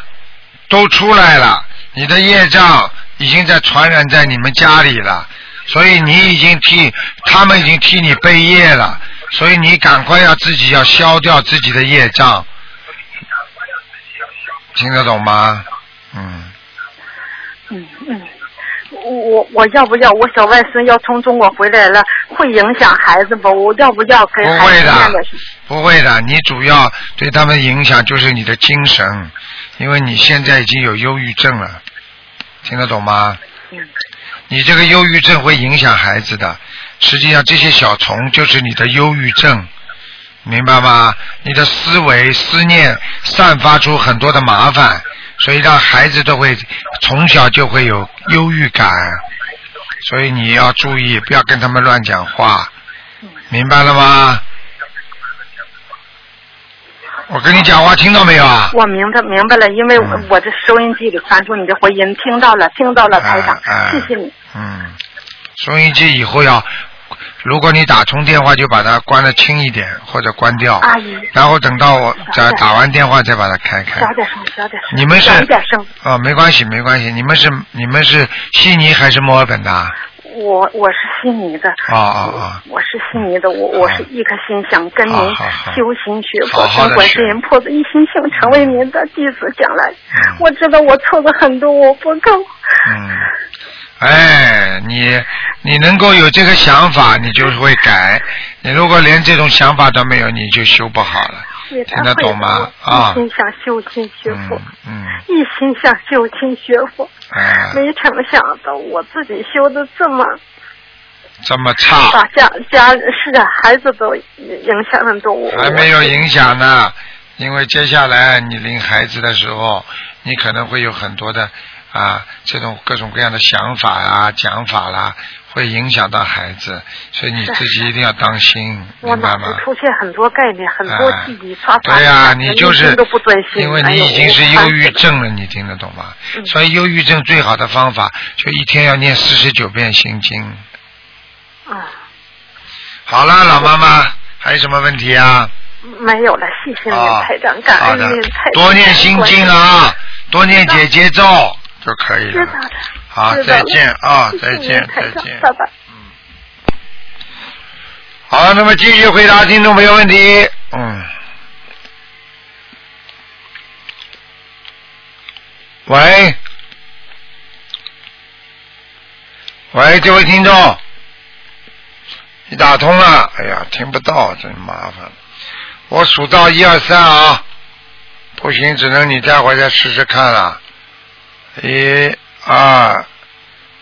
都出来了，你的业障已经在传染在你们家里了，所以你已经替他们已经替你背业了，所以你赶快要自己要消掉自己的业障，听得懂吗？嗯，嗯嗯，我我要不要我小外孙要从中国回来了，会影响孩子不？我要不要给孩子不会的念的？不会的，你主要对他们影响就是你的精神，因为你现在已经有忧郁症了，听得懂吗？嗯你这个忧郁症会影响孩子的，实际上这些小虫就是你的忧郁症，明白吗？你的思维思念散发出很多的麻烦，所以让孩子都会从小就会有忧郁感，所以你要注意，不要跟他们乱讲话，明白了吗？我跟你讲话听到没有啊？我明白明白了，因为我这收音机里传出你的回音，听到了，听到了，台长谢谢你。嗯，收音机以后要，如果你打通电话，就把它关的轻一点或者关掉，阿姨，然后等到我再打完电话再把它开开。小点声，小点声。你们是小一点声。哦，没关系，没关系。你们是你们是悉尼还是墨尔本的啊？我我是悉尼的。哦哦哦我是悉尼的，我我是一颗心想跟您修行学佛，跟观世学音菩萨一心想成为您的弟子。将来，嗯我知道我错了很多，我不够。嗯，哎，你你能够有这个想法，你就会改。你如果连这种想法都没有，你就修不好了。也听得懂吗啊一心想修心学佛嗯，嗯，一心想修心学佛，哎，没成想到我自己修的这么这么差。把家家是啊，孩子都影响很多。我还没有影响呢，因为接下来你领孩子的时候，你可能会有很多的啊这种各种各样的想法啊、讲法啦，会影响到孩子，所以你自己一定要当心，明白吗？出现很多概念，很多哎记忆刷刷。对呀、刷你就是因为你已经是忧郁症了，你听得懂吗？嗯所以忧郁症最好的方法就一天要念四十九遍心经。啊，好了，老妈妈，还有什么问题啊？没有了，谢谢您啊台长，感恩您台长。多念心经啊，多念姐姐咒就可以了知道。的。好，再见啊，再见，再见。拜拜。好，那么继续回答听众朋友问题。嗯。喂，喂，这位听众，你打通了，哎呀，听不到，真麻烦。我数到一二三啊，不行，只能你待会儿再试试看了。一、二、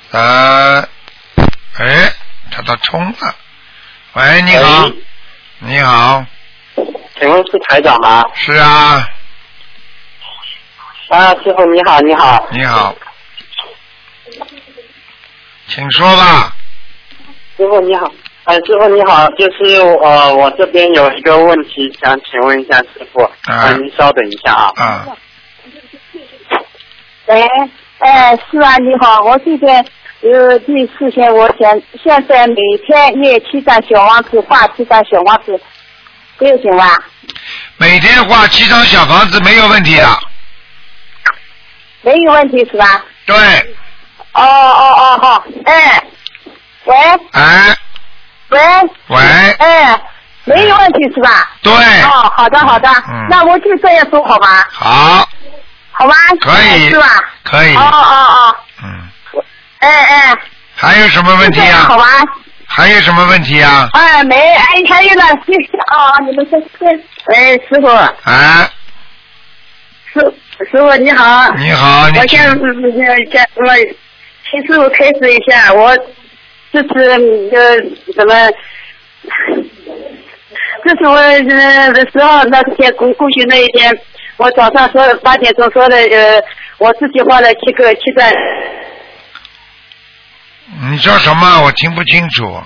三，哎，他都冲了。喂，你好，你好，请问是台长吗？是啊，啊，师傅你好，你好。你好，请说吧。师傅你好，哎，师傅你好，就是呃，我这边有一个问题想请问一下师傅，啊呃您稍等一下啊。啊，喂，哎，是啊，你好，我这边有第四天，我想现在每天念七张小王子，画七张小王子，这个行吧？每天画七张小房子没有问题的。没有问题是吧？对，哦哦哦好，哎，喂哎，喂喂，哎，没有问题是吧？对，哦，好的好的，嗯那我就这样说好吧？好，好吧？可以是吧？可以哦，哦哦，嗯，哎哎，还有什么问题啊就这样好？吧？还有什么问题啊？哎，没，哎，还有呢，谢谢啊，你们先先，哎，师傅，啊，师师傅你好，你好，你我先先我请师傅开始一下，我这次呃怎么？这是我呃的时候，那天过过去那一天，我早上说八点钟说的呃，我自己画了七个七段，你说什么？我听不清楚。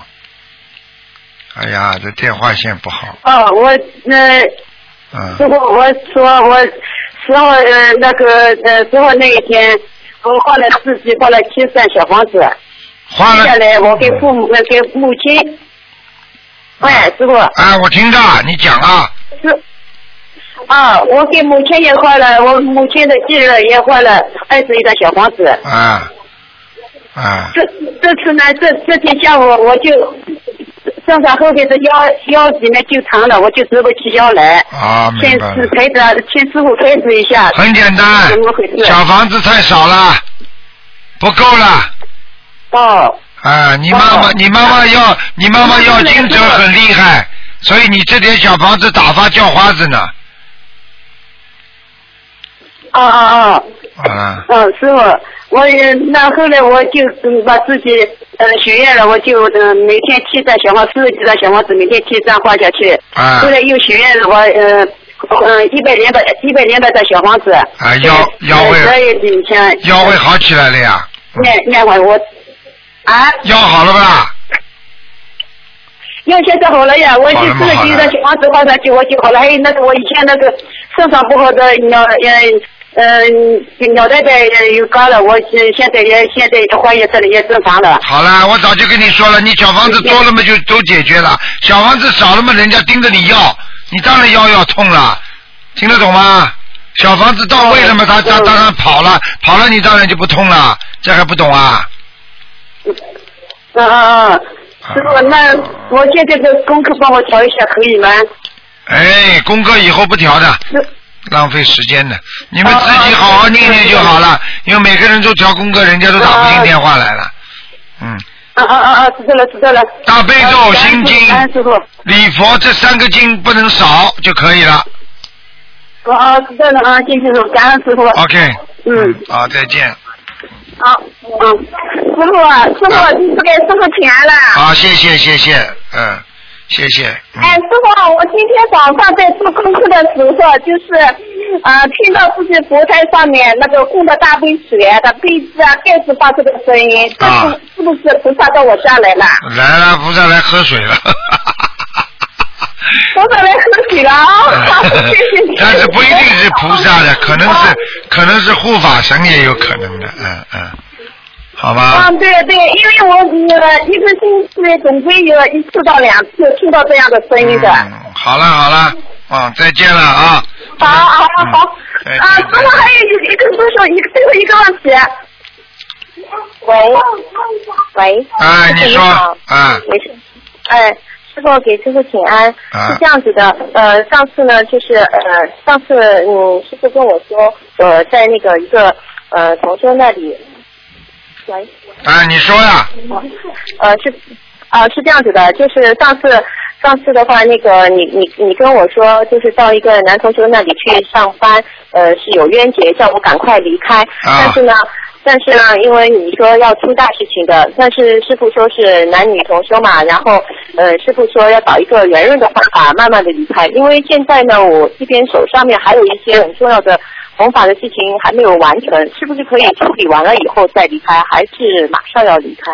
哎呀，这电话线不好。哦，我那嗯师傅，我说我十号呃那个呃十号那一天，我画了自己画了七扇小房子，画了接下来我给父母呃给母亲喂，师傅。啊，我听着，你讲啊。是。啊，我给母亲也换了，我母亲的继任也换了二十一个小房子。啊。啊。这这次呢，这这天下午我就身上后边的腰腰里面就疼了，我就直不起腰来。啊，先明白了。是开始，请师傅开始一下。很简单怎么回事？小房子太少了，不够了。哦。啊，你妈妈，你妈妈要，你妈妈要经者很厉害，所以你这点小房子打发叫花子呢。哦哦哦。啊。嗯，师傅，我呃那后来我就嗯把自己呃许愿了，我就呃每天七张小房四十几张小房子，每天七张花下去。啊后来又许愿了，我呃嗯一百两百一百两百张小房子。啊，腰腰会十二月底前。腰会好起来了呀，念念完我啊。腰好了吧？腰现在好了呀，我就四十几张小房子花上去，我就好了。还有那个我以前那个肾上不好的脑呃。嗯，脑袋袋有高了，我现现在也现在化验出来也正常了。好了，我早就跟你说了，你小房子多了嘛就都解决了，小房子少了嘛人家盯着你要，你当然腰要痛了，听得懂吗？小房子到位了嘛，他他当然跑了，跑了你当然就不痛了，这还不懂啊？嗯嗯嗯，师傅，那我现在的功课帮我调一下可以吗？哎，功课以后不调的，浪费时间的，你们自己好好念念就好了，因为每个人都调功课，人家都打不进电话来了。嗯，啊啊啊啊！知道了知道了。大悲咒、心经。礼佛这三个经不能少就可以了。哦哦，知道了啊，谢谢师傅，感恩师傅。OK，嗯，好，再见。好，嗯，师傅啊，师傅，你不给师傅钱了。好，谢谢谢谢，嗯，谢谢。哎，师傅，我今天早上在做功课的时候，就是呃，听到自己佛台上面那个供的大杯水啊的杯子啊、盖子发出的声音，这啊是是不是菩萨到我家来了？来了，菩萨来喝水了。菩萨来喝水了啊！谢谢你。[laughs] 但是不一定是菩萨的，可能是可能是护法神也有可能的，嗯嗯，好吧。嗯，对对，因为我呃一个星期总归有一次到两次听到这样的声音的。嗯好了好了，嗯，再见了啊。好好好。再啊，师傅还有一个叔叔，一个最后一个问题。喂喂。哎，你说啊，没事。哎，师傅给师傅请安。啊是这样子的，呃，上次呢，就是呃，上次嗯，师傅跟我说，呃，在那个一个呃同修那里，喂，啊，你说呀，呃是啊、是这样子的，就是上次上次的话，那个你你你跟我说，就是到一个男同学那里去上班，呃是有冤结，叫我赶快离开。但是呢，但是呢，因为你说要出大事情的，但是师傅说是男女同修嘛，然后呃师傅说要找一个圆润的方法，慢慢的离开。因为现在呢，我这边手上面还有一些很重要的弘法的事情还没有完成，是不是可以处理完了以后再离开，还是马上要离开？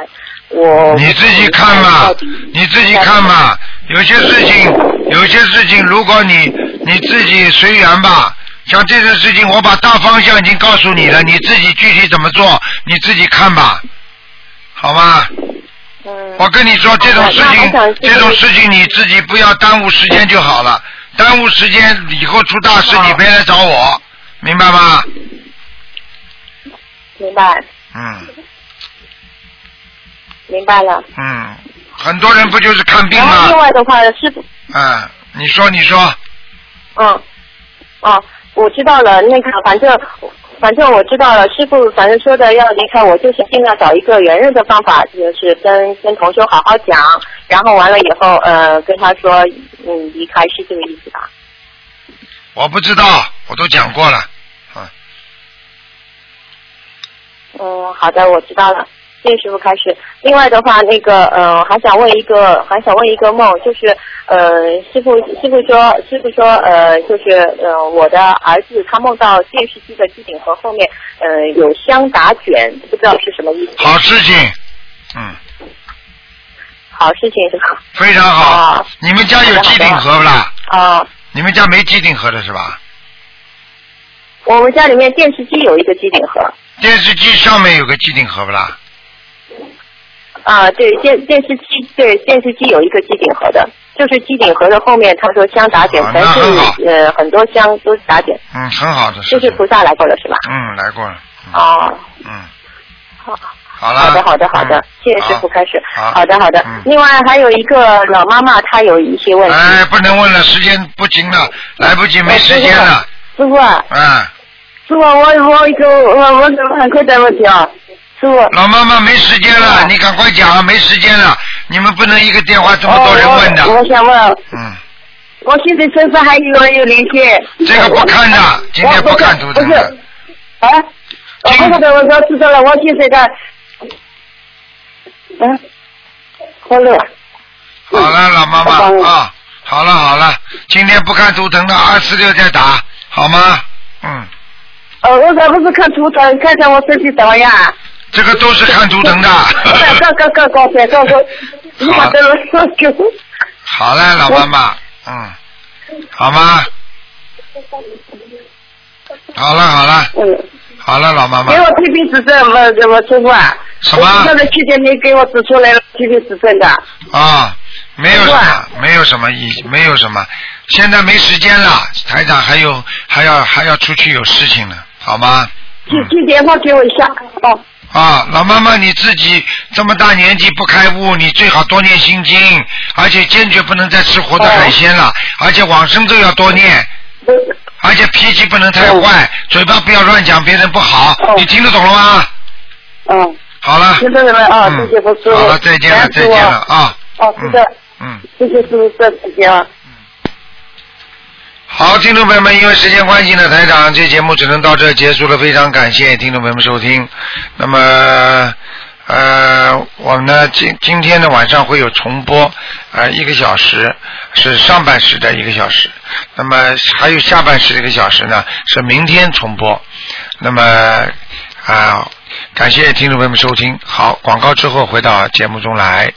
我你自己看嘛，你自己看嘛。有些事情，有些事情，如果你你自己随缘吧。像这个事情，我把大方向已经告诉你了，你自己具体怎么做，你自己看吧，好吗？我跟你说，这种事情，这种事情你自己不要耽误时间就好了。耽误时间以后出大事，你别来找我，明白吗？明白，嗯明白了。嗯，很多人不就是看病然后另？外的话，师傅，嗯，你说你说，嗯，哦，我知道了。那个，反正反正我知道了。师傅反正说的要离开，我就是尽量找一个圆润的方法，就是跟跟同修好好讲，然后完了以后，呃，跟他说，嗯，离开是这个意思吧？我不知道，我都讲过了。嗯，好的，我知道了。谢谢师傅开始。另外的话，那个呃，还想问一个，还想问一个梦，就是呃，师傅师傅说，师傅说呃，就是呃，我的儿子他梦到电视机的机顶盒后面呃有香打卷，不知道是什么意思。好事情，嗯，好事情是吧？非常好。你们家有机顶盒不啦？啊、你们家没机顶盒的是吧？我们家里面电视机有一个机顶盒。电视机上面有个机顶盒不啦？啊，对电电视机对电视机有一个机顶盒的。就是机顶盒的后面，他说香打点啊全是呃很多香都是打点，嗯，很好的。就是菩萨来过了是吧？嗯，来过了。哦，嗯，好。好了。好的，好的，好的嗯，谢谢师傅开始。好好的，好的嗯。另外还有一个老妈妈，她有一些问题。哎，不能问了，时间不行了，来不及，没时间了。师傅啊，嗯，师傅，我我一个我我很快的问题啊，师傅。老妈妈没时间了，你赶快讲，没时间了，你们不能一个电话这么多人问的。哦我我想问，嗯，我现在身上还有没有灵性？这个不看的今天不看图腾的不是，啊，我不是的，我说知道了，我现在的，嗯，好了。好了，老妈妈啊，好了好了，今天不看图腾的，二四六再打，好吗？嗯，呃，我这不是看图腾，看看我身体怎么样。这个都是看图腾的。好了，老妈妈，嗯，好吗？好了好了，嗯，好了，老妈妈给，我批评指正，我我师傅啊。什么我知道的去年你给我指出来了批评指正的。啊，没有什么，没有什么意，没有什么，现在没时间了，台长还有还要还要出去有事情呢，好吗？寄寄电话给我一下哦。啊，老妈妈，你自己这么大年纪不开悟，你最好多念心经，而且坚决不能再吃活的海鲜了，而且往生咒要多念，而且脾气不能太坏，嘴巴不要乱讲别人不好，你听得懂了吗？嗯。好了。听懂了吗？啊，嗯谢谢师傅。好了，再见了，再见了啊。哦，是的，嗯。谢谢师傅，再见啊。好，听众朋友们，因为时间关系呢，台长这节目只能到这结束了，非常感谢听众朋友们收听。那么，呃，我们呢今今天的晚上会有重播，呃，一个小时是上半时的一个小时，那么还有下半时的一个小时呢是明天重播。那么啊、感谢听众朋友们收听。好，广告之后回到节目中来。